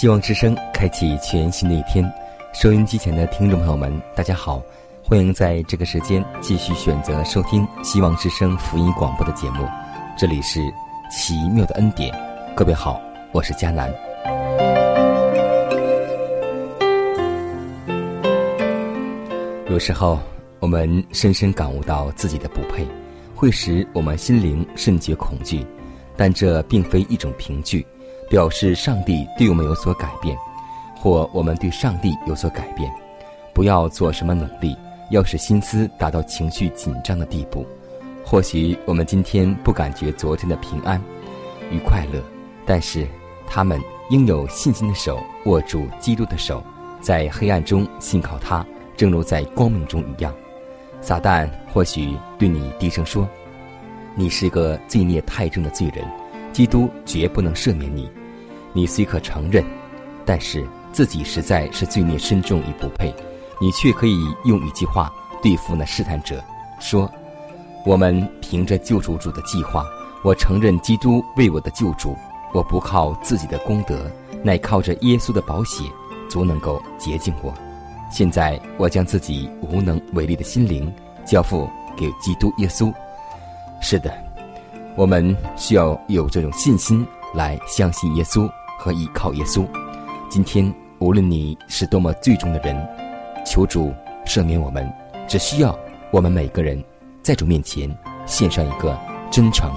希望之声开启全新的一天，收音机前的听众朋友们，大家好，欢迎在这个时间继续选择收听希望之声福音广播的节目。这里是奇妙的恩典，各位好，我是佳南。有时候我们深深感悟到自己的不配，会使我们心灵甚觉恐惧，但这并非一种凭据。表示上帝对我们有所改变，或我们对上帝有所改变。不要做什么努力，要使心思达到情绪紧张的地步。或许我们今天不感觉昨天的平安与快乐，但是他们应有信心的手握住基督的手，在黑暗中信靠他，正如在光明中一样。撒旦或许对你低声说：“你是个罪孽太重的罪人，基督绝不能赦免你。”你虽可承认，但是自己实在是罪孽深重与不配，你却可以用一句话对付那试探者，说：“我们凭着救主主的计划，我承认基督为我的救主，我不靠自己的功德，乃靠着耶稣的宝血，足能够洁净我。现在我将自己无能为力的心灵交付给基督耶稣。是的，我们需要有这种信心来相信耶稣。”和依靠耶稣，今天无论你是多么最重的人，求主赦免我们。只需要我们每个人在主面前献上一个真诚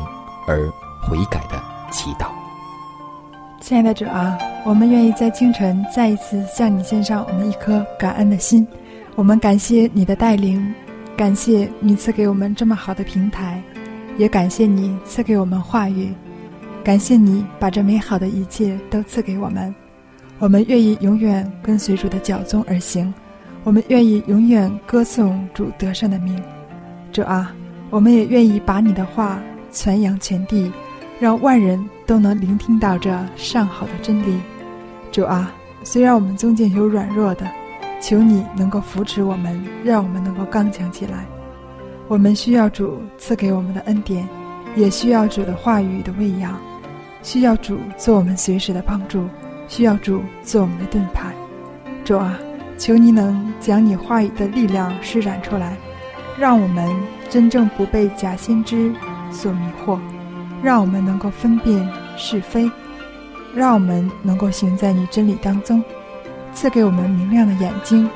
而悔改的祈祷。亲爱的主啊，我们愿意在清晨再一次向你献上我们一颗感恩的心。我们感谢你的带领，感谢你赐给我们这么好的平台，也感谢你赐给我们话语。感谢你把这美好的一切都赐给我们，我们愿意永远跟随主的脚踪而行，我们愿意永远歌颂主得胜的名。主啊，我们也愿意把你的话传扬全地，让万人都能聆听到这上好的真理。主啊，虽然我们中间有软弱的，求你能够扶持我们，让我们能够刚强起来。我们需要主赐给我们的恩典，也需要主的话语的喂养。需要主做我们随时的帮助，需要主做我们的盾牌。主啊，求你能将你话语的力量施展出来，让我们真正不被假先知所迷惑，让我们能够分辨是非，让我们能够行在你真理当中。赐给我们明亮的眼睛，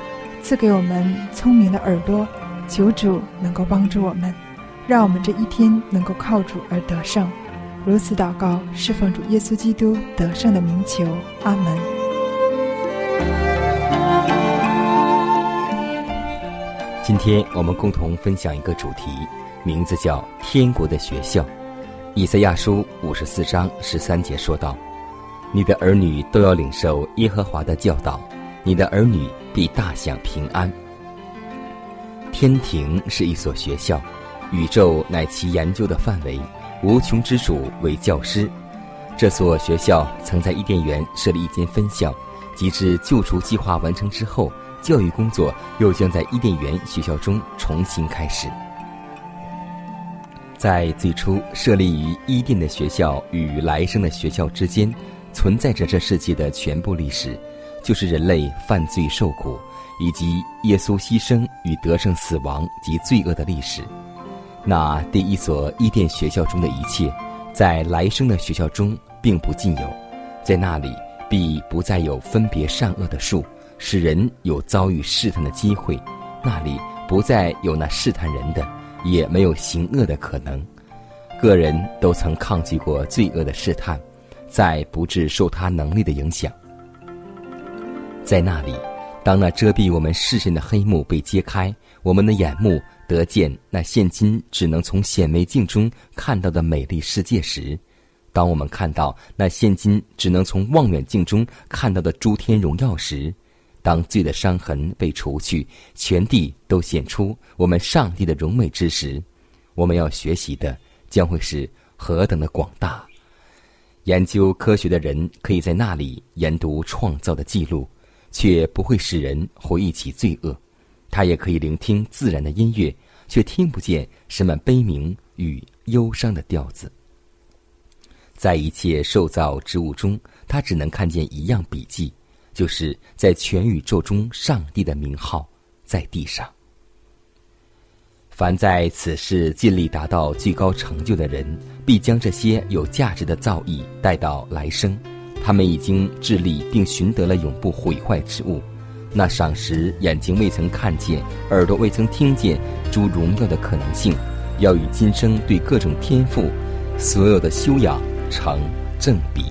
赐给我们聪明的耳朵。求主能够帮助我们，让我们这一天能够靠主而得胜。如此祷告，是奉主耶稣基督得胜的名求，阿门。今天我们共同分享一个主题，名字叫“天国的学校”。以赛亚书五十四章十三节说道：“你的儿女都要领受耶和华的教导，你的儿女必大享平安。”天庭是一所学校，宇宙乃其研究的范围。无穷之主为教师，这所学校曾在伊甸园设立一间分校。及至救赎计划完成之后，教育工作又将在伊甸园学校中重新开始。在最初设立于伊甸的学校与来生的学校之间，存在着这世界的全部历史，就是人类犯罪受苦，以及耶稣牺牲与得胜死亡及罪恶的历史。那第一所伊甸学校中的一切，在来生的学校中并不尽有，在那里必不再有分别善恶的树，使人有遭遇试探的机会，那里不再有那试探人的。也没有行恶的可能，个人都曾抗拒过罪恶的试探，在不致受他能力的影响。在那里，当那遮蔽我们视线的黑幕被揭开，我们的眼目得见那现今只能从显微镜中看到的美丽世界时，当我们看到那现今只能从望远镜中看到的诸天荣耀时，当罪的伤痕被除去，全地都显出我们上帝的荣美之时，我们要学习的将会是何等的广大。研究科学的人可以在那里研读创造的记录，却不会使人回忆起罪恶；他也可以聆听自然的音乐，却听不见什么悲鸣与忧伤的调子。在一切受造之物中，他只能看见一样笔记。就是在全宇宙中，上帝的名号在地上。凡在此事尽力达到最高成就的人，必将这些有价值的造诣带到来生。他们已经致力并寻得了永不毁坏之物，那赏识眼睛未曾看见、耳朵未曾听见诸荣耀的可能性，要与今生对各种天赋所有的修养成正比。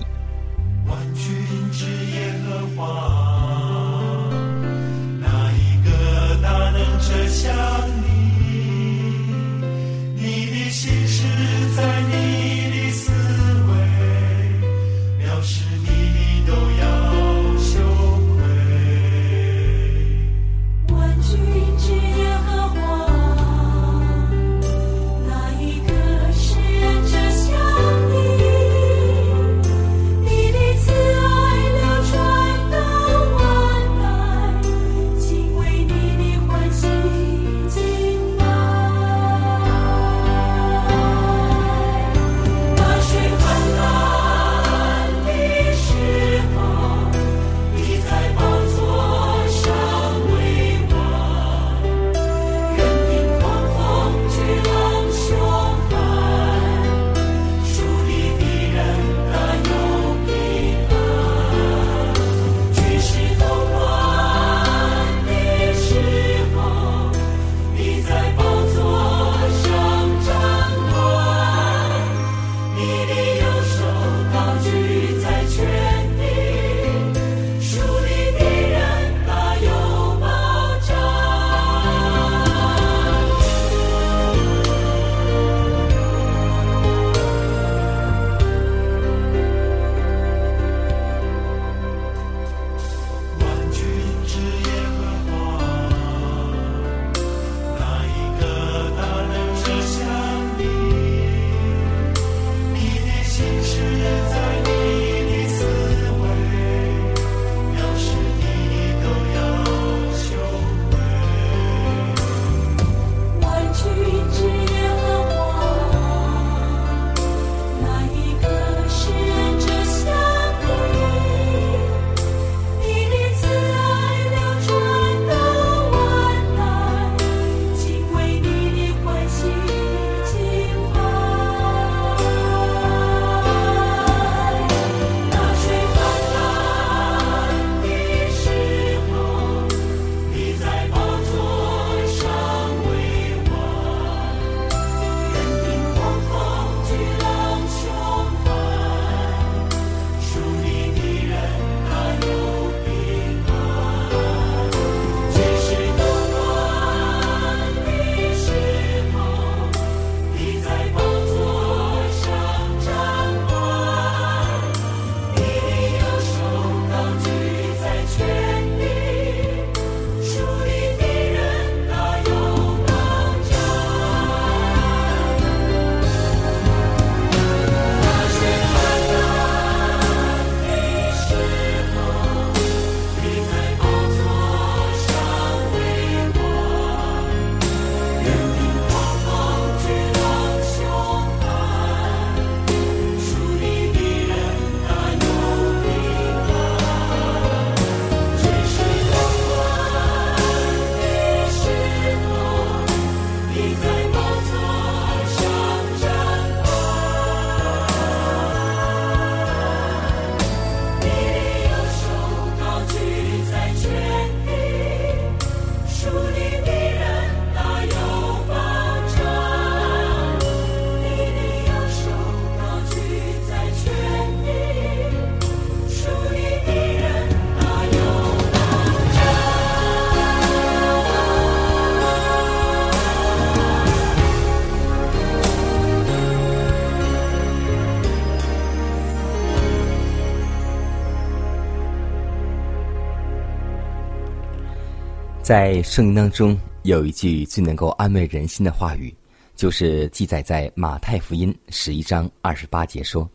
在圣经当中有一句最能够安慰人心的话语，就是记载在马太福音十一章二十八节说：“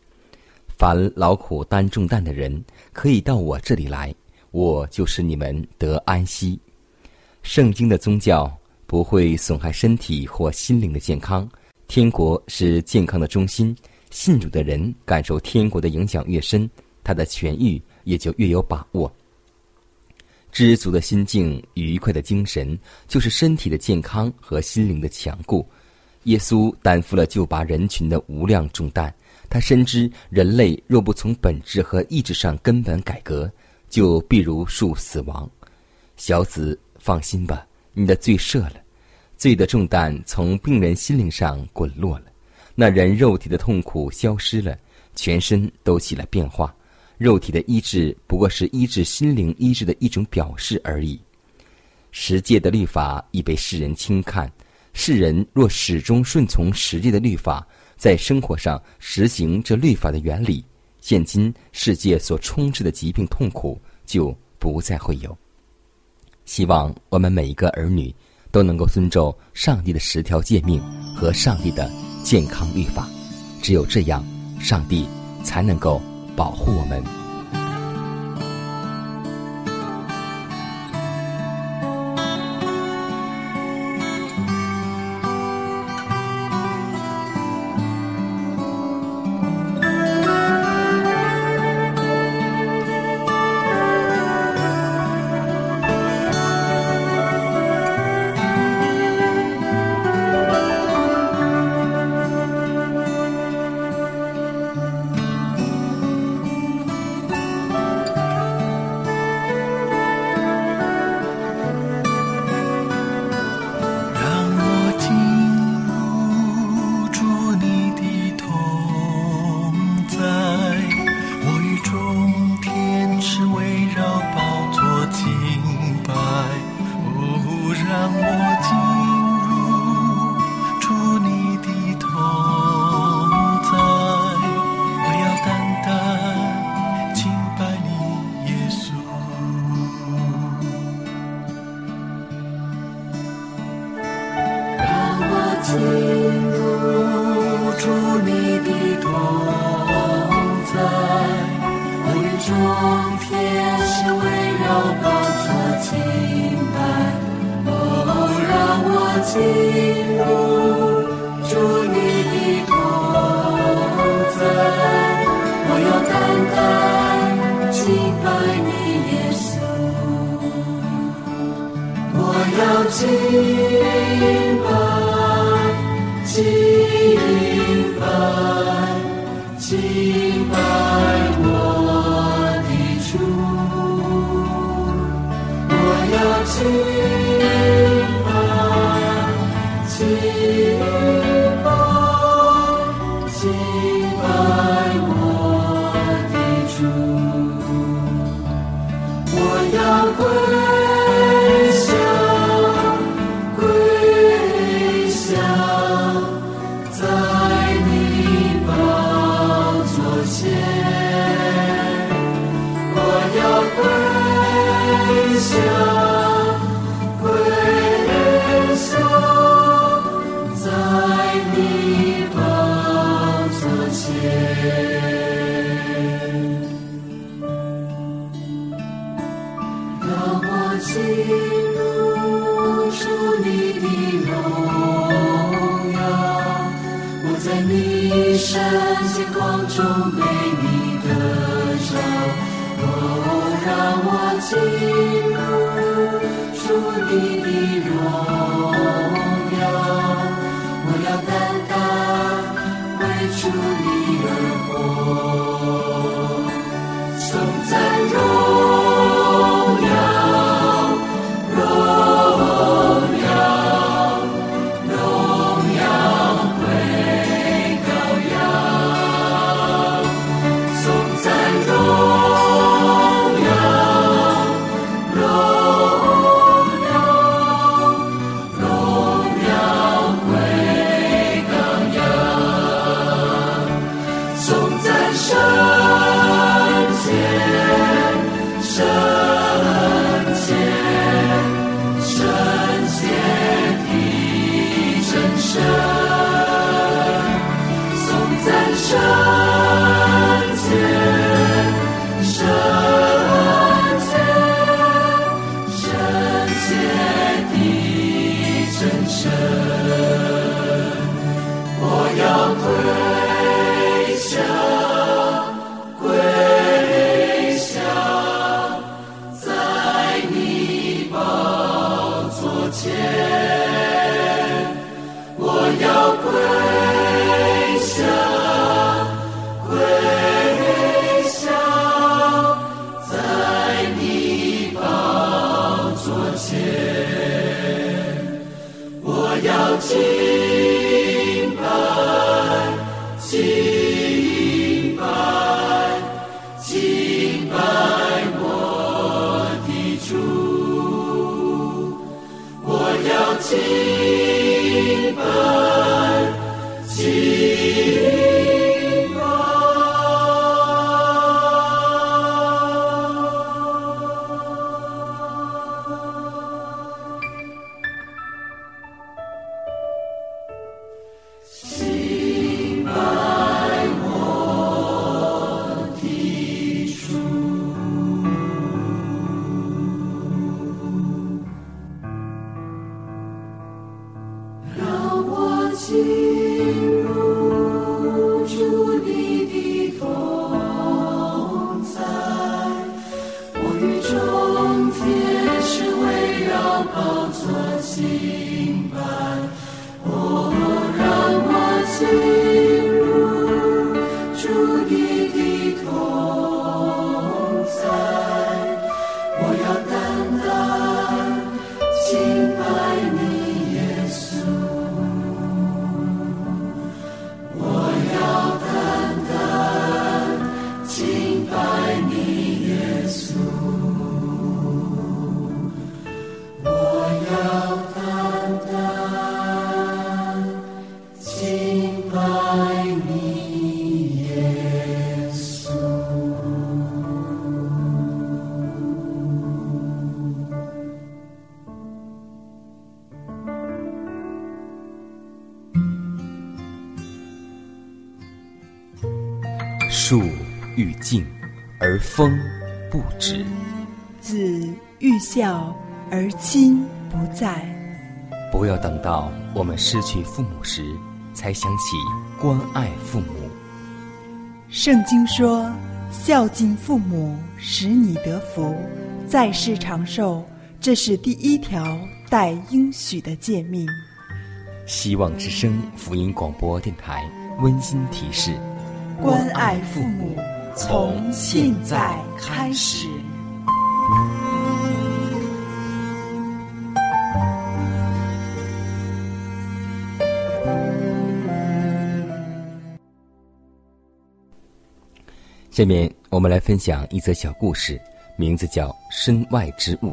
凡劳苦担重担的人，可以到我这里来，我就是你们得安息。”圣经的宗教不会损害身体或心灵的健康，天国是健康的中心。信主的人感受天国的影响越深，他的痊愈也就越有把握。知足的心境、愉快的精神，就是身体的健康和心灵的强固。耶稣担负了救拔人群的无量重担，他深知人类若不从本质和意志上根本改革，就必如树死亡。小子，放心吧，你的罪赦了，罪的重担从病人心灵上滚落了。那人肉体的痛苦消失了，全身都起了变化。肉体的医治不过是医治心灵医治的一种表示而已。十诫的律法已被世人轻看，世人若始终顺从十诫的律法，在生活上实行这律法的原理，现今世界所充斥的疾病痛苦就不再会有。希望我们每一个儿女都能够遵守上帝的十条诫命和上帝的。健康律法，只有这样，上帝才能够保护我们。进住你的同在，天，清白。哦，让我进入你的同在，我要单单清白你耶稣，我要进。敬拜我的主，要敬拜，敬拜，我的主，我要归。祝你而活送走荣到我们失去父母时，才想起关爱父母。圣经说：“孝敬父母，使你得福，在世长寿。”这是第一条带应许的诫命。希望之声福音广播电台温馨提示。关爱父母，从现在开始。下面我们来分享一则小故事，名字叫《身外之物》。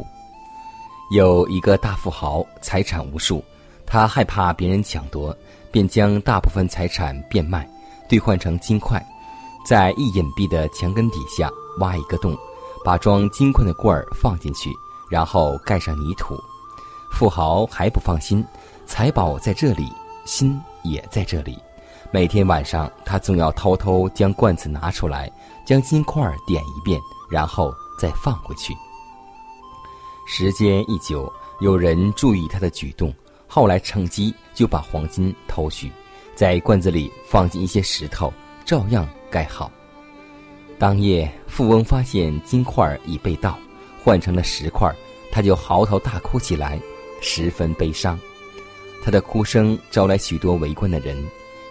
有一个大富豪，财产无数，他害怕别人抢夺，便将大部分财产变卖。兑换成金块，在一隐蔽的墙根底下挖一个洞，把装金块的罐儿放进去，然后盖上泥土。富豪还不放心，财宝在这里，心也在这里。每天晚上，他总要偷偷将罐子拿出来，将金块点一遍，然后再放回去。时间一久，有人注意他的举动，后来趁机就把黄金偷去。在罐子里放进一些石头，照样盖好。当夜，富翁发现金块已被盗，换成了石块，他就嚎啕大哭起来，十分悲伤。他的哭声招来许多围观的人。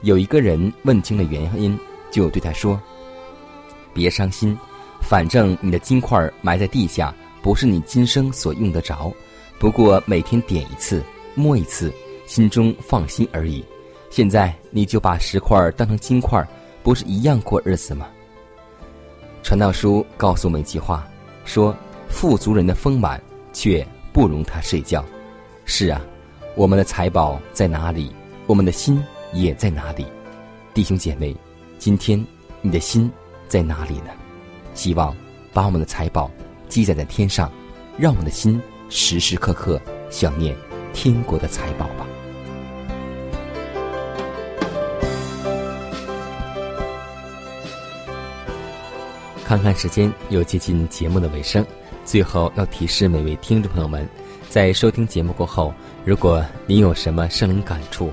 有一个人问清了原因，就对他说：“别伤心，反正你的金块埋在地下，不是你今生所用得着。不过每天点一次，摸一次，心中放心而已。”现在你就把石块当成金块，不是一样过日子吗？传道书告诉我们一句话，说富足人的丰满却不容他睡觉。是啊，我们的财宝在哪里，我们的心也在哪里。弟兄姐妹，今天你的心在哪里呢？希望把我们的财宝积攒在天上，让我们的心时时刻刻想念天国的财宝吧。看看时间，又接近节目的尾声。最后要提示每位听众朋友们，在收听节目过后，如果您有什么生灵感触